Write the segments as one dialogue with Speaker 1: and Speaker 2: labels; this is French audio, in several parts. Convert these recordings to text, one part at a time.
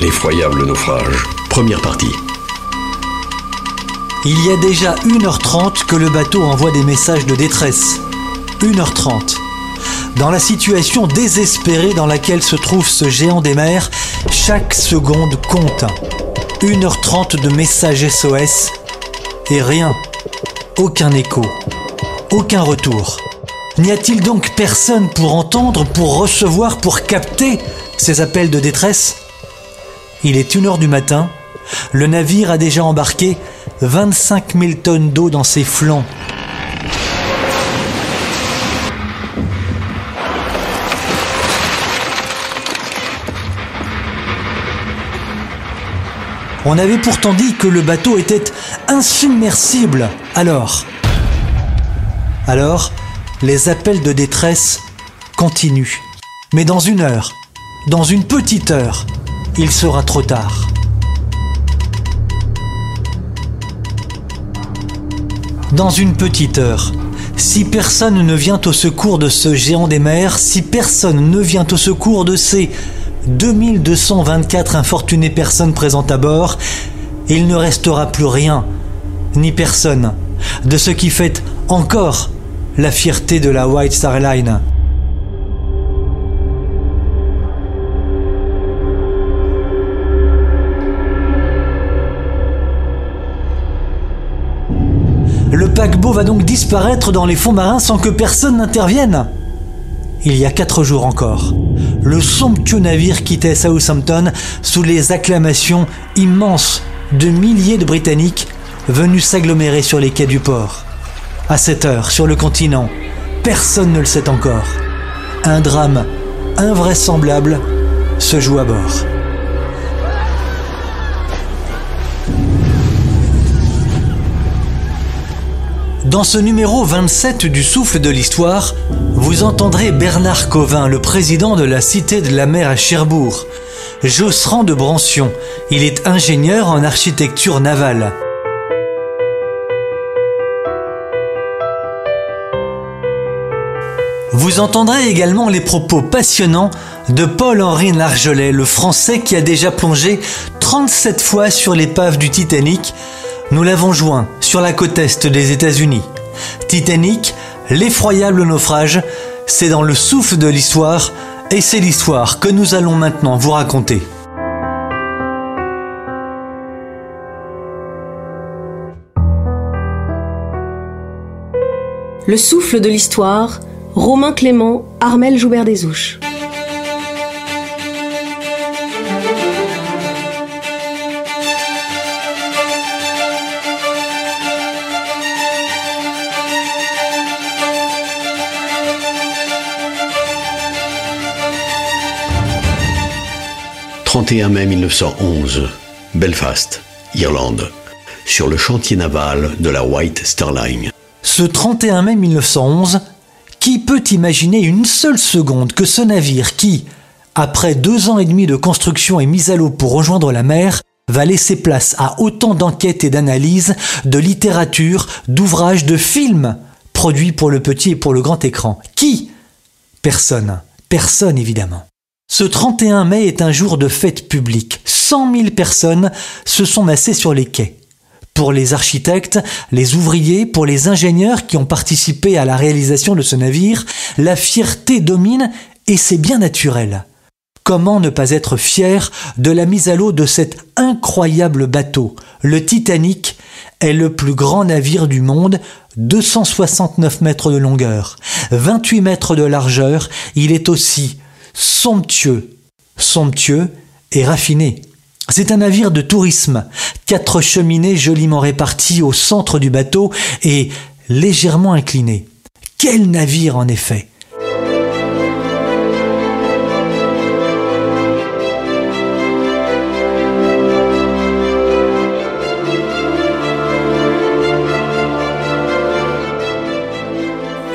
Speaker 1: L'effroyable naufrage. Première partie.
Speaker 2: Il y a déjà 1h30 que le bateau envoie des messages de détresse. 1h30. Dans la situation désespérée dans laquelle se trouve ce géant des mers, chaque seconde compte. 1h30 de messages SOS et rien. Aucun écho. Aucun retour. N'y a-t-il donc personne pour entendre, pour recevoir, pour capter ces appels de détresse Il est 1h du matin. Le navire a déjà embarqué 25 000 tonnes d'eau dans ses flancs. On avait pourtant dit que le bateau était insubmersible. Alors? Alors, les appels de détresse continuent. Mais dans une heure, dans une petite heure, il sera trop tard. Dans une petite heure, si personne ne vient au secours de ce géant des mers, si personne ne vient au secours de ces 2224 infortunées personnes présentes à bord, il ne restera plus rien, ni personne, de ce qui fait encore la fierté de la White Star Line. Paquebot va donc disparaître dans les fonds marins sans que personne n'intervienne. Il y a quatre jours encore, le somptueux navire quittait Southampton sous les acclamations immenses de milliers de Britanniques venus s'agglomérer sur les quais du port. À cette heure, sur le continent, personne ne le sait encore. Un drame invraisemblable se joue à bord. Dans ce numéro 27 du Souffle de l'Histoire, vous entendrez Bernard Covin, le président de la Cité de la Mer à Cherbourg. Josserand de Brancion, il est ingénieur en architecture navale. Vous entendrez également les propos passionnants de Paul-Henri Nargelet, le Français qui a déjà plongé 37 fois sur l'épave du Titanic nous l'avons joint sur la côte est des États-Unis. Titanic, l'effroyable naufrage, c'est dans le souffle de l'histoire et c'est l'histoire que nous allons maintenant vous raconter.
Speaker 3: Le souffle de l'histoire, Romain Clément, Armel Joubert des Ouches.
Speaker 1: 31 mai 1911, Belfast, Irlande, sur le chantier naval de la White Star Line.
Speaker 2: Ce 31 mai 1911, qui peut imaginer une seule seconde que ce navire qui, après deux ans et demi de construction et mise à l'eau pour rejoindre la mer, va laisser place à autant d'enquêtes et d'analyses, de littérature, d'ouvrages, de films produits pour le petit et pour le grand écran Qui? Personne. Personne évidemment. Ce 31 mai est un jour de fête publique. 100 000 personnes se sont massées sur les quais. Pour les architectes, les ouvriers, pour les ingénieurs qui ont participé à la réalisation de ce navire, la fierté domine et c'est bien naturel. Comment ne pas être fier de la mise à l'eau de cet incroyable bateau? Le Titanic est le plus grand navire du monde, 269 mètres de longueur, 28 mètres de largeur, il est aussi somptueux, somptueux et raffiné. C'est un navire de tourisme, quatre cheminées joliment réparties au centre du bateau et légèrement inclinées. Quel navire en effet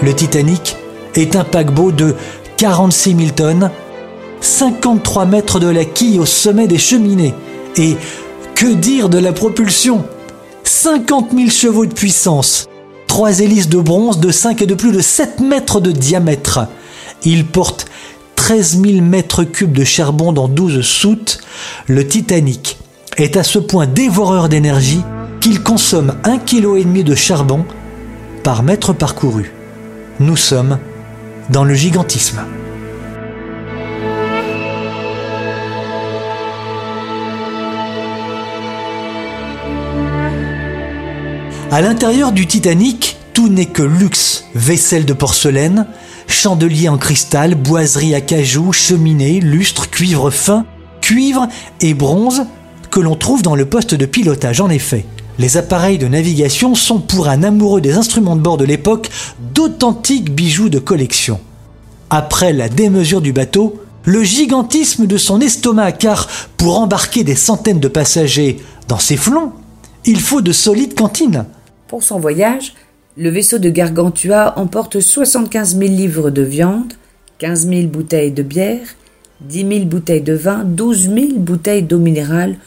Speaker 2: Le Titanic est un paquebot de 46 000 tonnes, 53 mètres de la quille au sommet des cheminées. Et que dire de la propulsion? 50 000 chevaux de puissance, trois hélices de bronze de 5 et de plus de 7 mètres de diamètre. Il porte 13 000 mètres cubes de charbon dans 12 soutes, le Titanic est à ce point dévoreur d'énergie qu'il consomme 1,5 kg de charbon par mètre parcouru. Nous sommes dans le gigantisme. À l'intérieur du Titanic, tout n'est que luxe, vaisselle de porcelaine, chandelier en cristal, boiserie à cajou, cheminée, lustre, cuivre fin, cuivre et bronze que l'on trouve dans le poste de pilotage. En effet, les appareils de navigation sont pour un amoureux des instruments de bord de l'époque d'authentiques bijoux de collection. Après la démesure du bateau, le gigantisme de son estomac, car pour embarquer des centaines de passagers dans ses flancs, il faut de solides cantines.
Speaker 4: Pour son voyage, le vaisseau de Gargantua emporte 75 000 livres de viande, 15 000 bouteilles de bière, 10 000 bouteilles de vin, 12 000 bouteilles d'eau minérale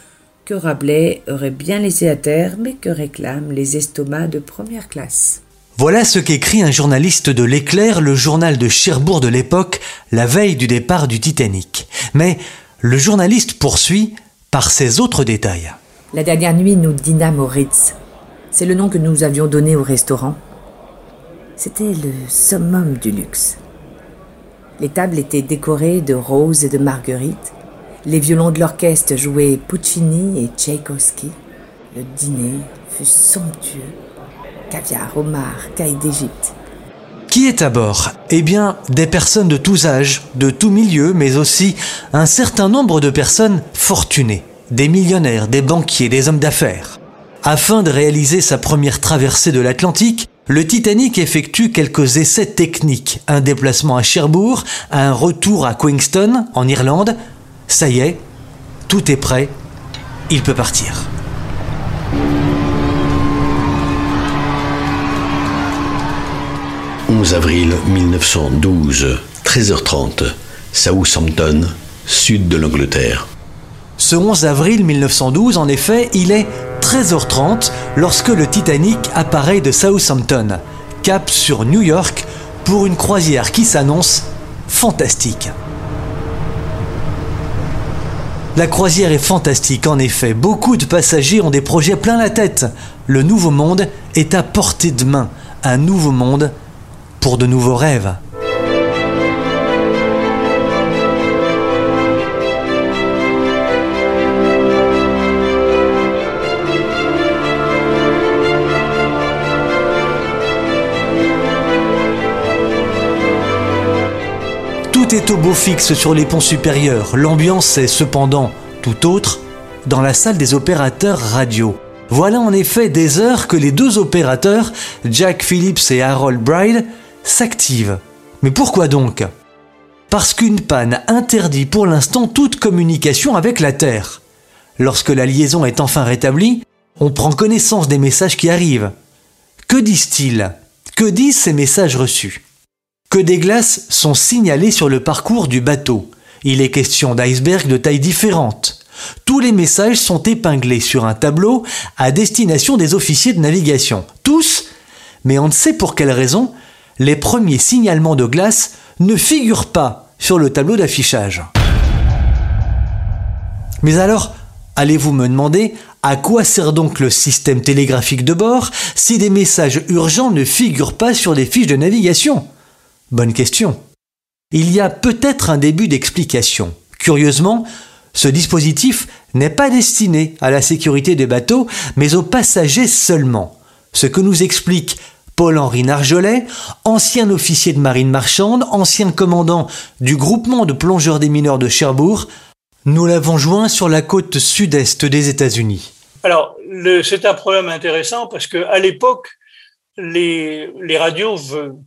Speaker 4: que Rabelais aurait bien laissé à terre, mais que réclament les estomacs de première classe.
Speaker 2: Voilà ce qu'écrit un journaliste de l'Éclair, le journal de Cherbourg de l'époque, la veille du départ du Titanic. Mais le journaliste poursuit par ses autres détails.
Speaker 4: La dernière nuit, nous dînâmes au Ritz, c'est le nom que nous avions donné au restaurant. C'était le summum du luxe. Les tables étaient décorées de roses et de marguerites. Les violons de l'orchestre jouaient Puccini et Tchaïkovski. Le dîner fut somptueux. Caviar, homard, caille d'Égypte.
Speaker 2: Qui est à bord? Eh bien, des personnes de tous âges, de tous milieux, mais aussi un certain nombre de personnes fortunées, des millionnaires, des banquiers, des hommes d'affaires. Afin de réaliser sa première traversée de l'Atlantique, le Titanic effectue quelques essais techniques, un déplacement à Cherbourg, un retour à Queenston, en Irlande. Ça y est, tout est prêt, il peut partir.
Speaker 1: « 11 avril 1912, 13h30, Southampton, sud de l'Angleterre.
Speaker 2: Ce 11 avril 1912, en effet, il est 13h30 lorsque le Titanic apparaît de Southampton, cap sur New York, pour une croisière qui s'annonce fantastique. La croisière est fantastique en effet, beaucoup de passagers ont des projets plein la tête. Le nouveau monde est à portée de main, un nouveau monde pour de nouveaux rêves. Au beau fixe sur les ponts supérieurs. L'ambiance est cependant tout autre dans la salle des opérateurs radio. Voilà en effet des heures que les deux opérateurs, Jack Phillips et Harold Bride, s'activent. Mais pourquoi donc? Parce qu'une panne interdit pour l'instant toute communication avec la Terre. Lorsque la liaison est enfin rétablie, on prend connaissance des messages qui arrivent. Que disent-ils? Que disent ces messages reçus? Que des glaces sont signalées sur le parcours du bateau. Il est question d'icebergs de tailles différentes. Tous les messages sont épinglés sur un tableau à destination des officiers de navigation. Tous, mais on ne sait pour quelle raison, les premiers signalements de glace ne figurent pas sur le tableau d'affichage. Mais alors, allez-vous me demander à quoi sert donc le système télégraphique de bord si des messages urgents ne figurent pas sur les fiches de navigation? Bonne question. Il y a peut-être un début d'explication. Curieusement, ce dispositif n'est pas destiné à la sécurité des bateaux, mais aux passagers seulement. Ce que nous explique Paul-Henri Narjolet, ancien officier de marine marchande, ancien commandant du groupement de plongeurs des mineurs de Cherbourg. Nous l'avons joint sur la côte sud-est des États-Unis.
Speaker 5: Alors, c'est un problème intéressant parce qu'à l'époque, les, les radios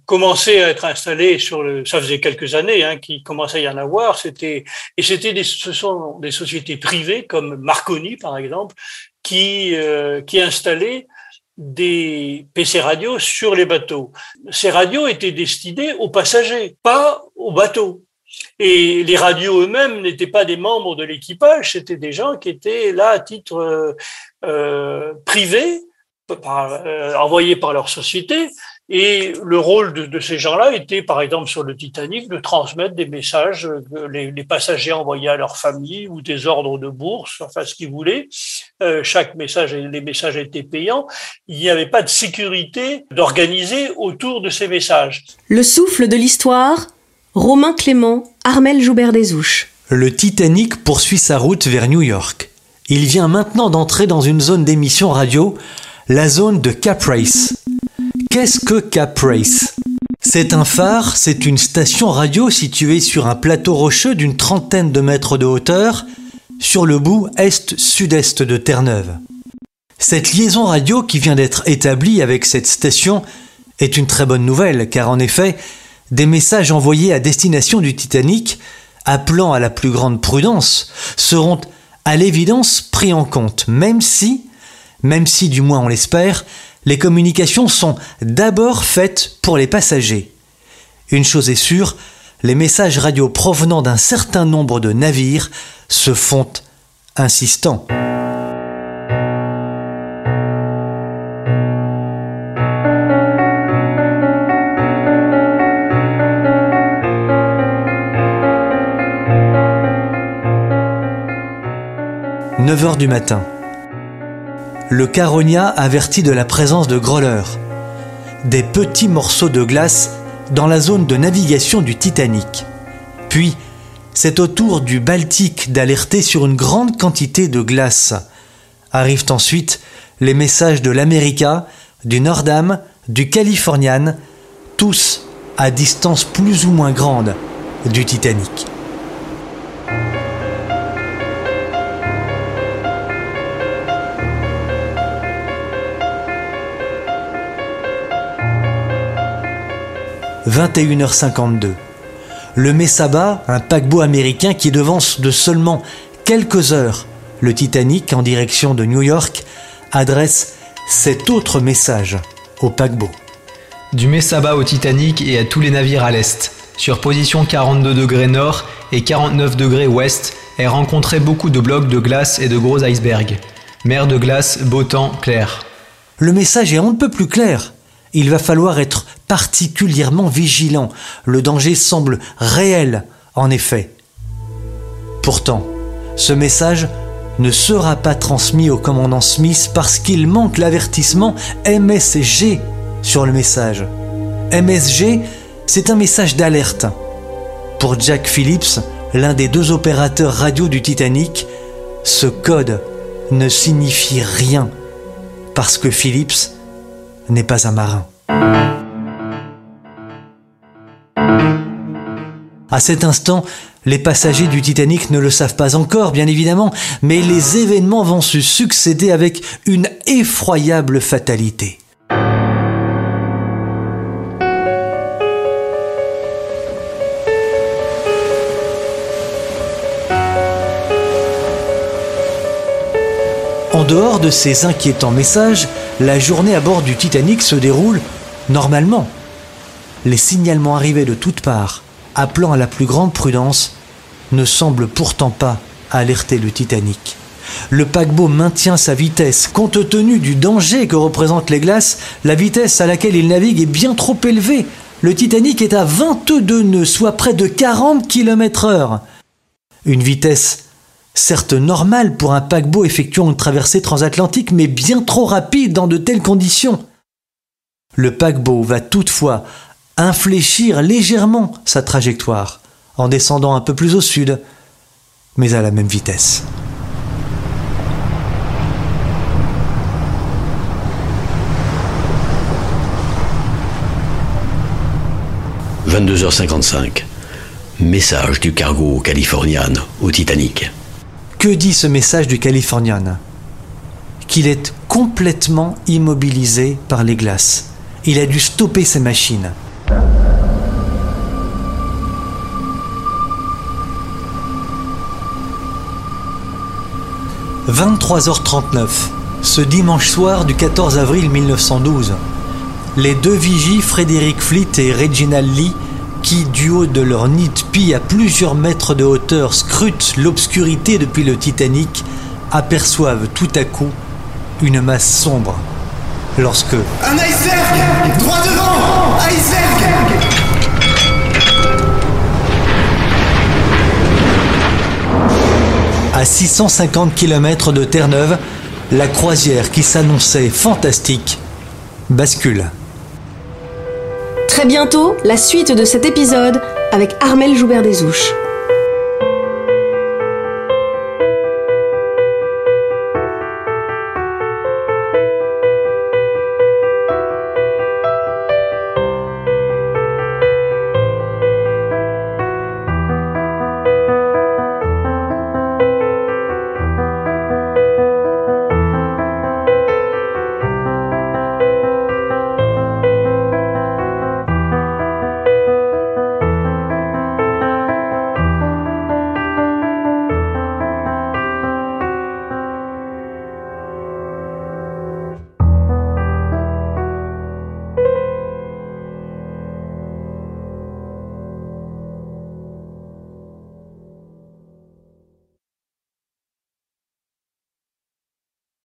Speaker 5: commençaient à être installées sur le, ça faisait quelques années hein, qu'il commençait à y en avoir. C'était et c'était des, ce sont des sociétés privées comme Marconi par exemple qui euh, qui installaient des PC radios sur les bateaux. Ces radios étaient destinées aux passagers, pas aux bateaux. Et les radios eux-mêmes n'étaient pas des membres de l'équipage, c'était des gens qui étaient là à titre euh, euh privé par, euh, envoyés par leur société Et le rôle de, ces gens-là était, par exemple, sur le Titanic, de transmettre des messages que les, passagers envoyaient à leur famille ou des ordres de bourse, enfin ce qu'ils voulaient. Euh, chaque message, les messages étaient payants. Il n'y avait pas de sécurité d'organiser autour de ces messages.
Speaker 3: Le souffle de l'histoire, Romain Clément, Armel Joubert des Ouches.
Speaker 2: Le Titanic poursuit sa route vers New York. Il vient maintenant d'entrer dans une zone d'émission radio, la zone de Cap Race. Qu'est-ce que Cap Race? C'est un phare, c'est une station radio située sur un plateau rocheux d'une trentaine de mètres de hauteur, sur le bout est-sud-est de Terre-Neuve. Cette liaison radio qui vient d'être établie avec cette station est une très bonne nouvelle, car en effet, des messages envoyés à destination du Titanic, appelant à la plus grande prudence, seront à l'évidence pris en compte, même si, même si du moins on l'espère, les communications sont d'abord faites pour les passagers. Une chose est sûre, les messages radio provenant d'un certain nombre de navires se font insistants. « 9 heures du matin le Caronia avertit de la présence de growlers, des petits morceaux de glace dans la zone de navigation du Titanic. Puis, c'est au tour du Baltique d'alerter sur une grande quantité de glace. Arrivent ensuite les messages de l'America, du Nordam, du Californian, tous à distance plus ou moins grande du Titanic. 21h52. Le Mesaba, un paquebot américain qui devance de seulement quelques heures le Titanic en direction de New York, adresse cet autre message au paquebot.
Speaker 6: Du Mesaba au Titanic et à tous les navires à l'est, sur position 42 degrés nord et 49 degrés ouest, est rencontré beaucoup de blocs de glace et de gros icebergs. Mer de glace, beau temps, clair.
Speaker 2: Le message est on ne peut plus clair. Il va falloir être particulièrement vigilant. Le danger semble réel, en effet. Pourtant, ce message ne sera pas transmis au commandant Smith parce qu'il manque l'avertissement MSG sur le message. MSG, c'est un message d'alerte. Pour Jack Phillips, l'un des deux opérateurs radio du Titanic, ce code ne signifie rien parce que Phillips n'est pas un marin. À cet instant, les passagers du Titanic ne le savent pas encore, bien évidemment, mais les événements vont se succéder avec une effroyable fatalité. En dehors de ces inquiétants messages, la journée à bord du Titanic se déroule normalement. Les signalements arrivés de toutes parts appelant à la plus grande prudence, ne semble pourtant pas alerter le Titanic. Le paquebot maintient sa vitesse. Compte tenu du danger que représentent les glaces, la vitesse à laquelle il navigue est bien trop élevée. Le Titanic est à 22 nœuds, soit près de 40 km heure. Une vitesse certes normale pour un paquebot effectuant une traversée transatlantique, mais bien trop rapide dans de telles conditions. Le paquebot va toutefois infléchir légèrement sa trajectoire en descendant un peu plus au sud, mais à la même vitesse.
Speaker 1: « 22h55. Message du cargo Californian au Titanic.
Speaker 2: Que dit ce message du Californian? Qu'il est complètement immobilisé par les glaces. Il a dû stopper ses machines. 23h39, ce dimanche soir du 14 avril 1912. Les deux vigies, Frédéric Fleet et Reginald Lee, qui, du haut de leur nid de pie à plusieurs mètres de hauteur, scrutent l'obscurité depuis le Titanic, aperçoivent tout à coup une masse sombre. Lorsque...
Speaker 7: Un iceberg Droit devant! Iceberg!
Speaker 2: À 650 km de Terre-Neuve, la croisière qui s'annonçait fantastique bascule.
Speaker 3: Très bientôt, la suite de cet épisode avec Armel Joubert-Desouches.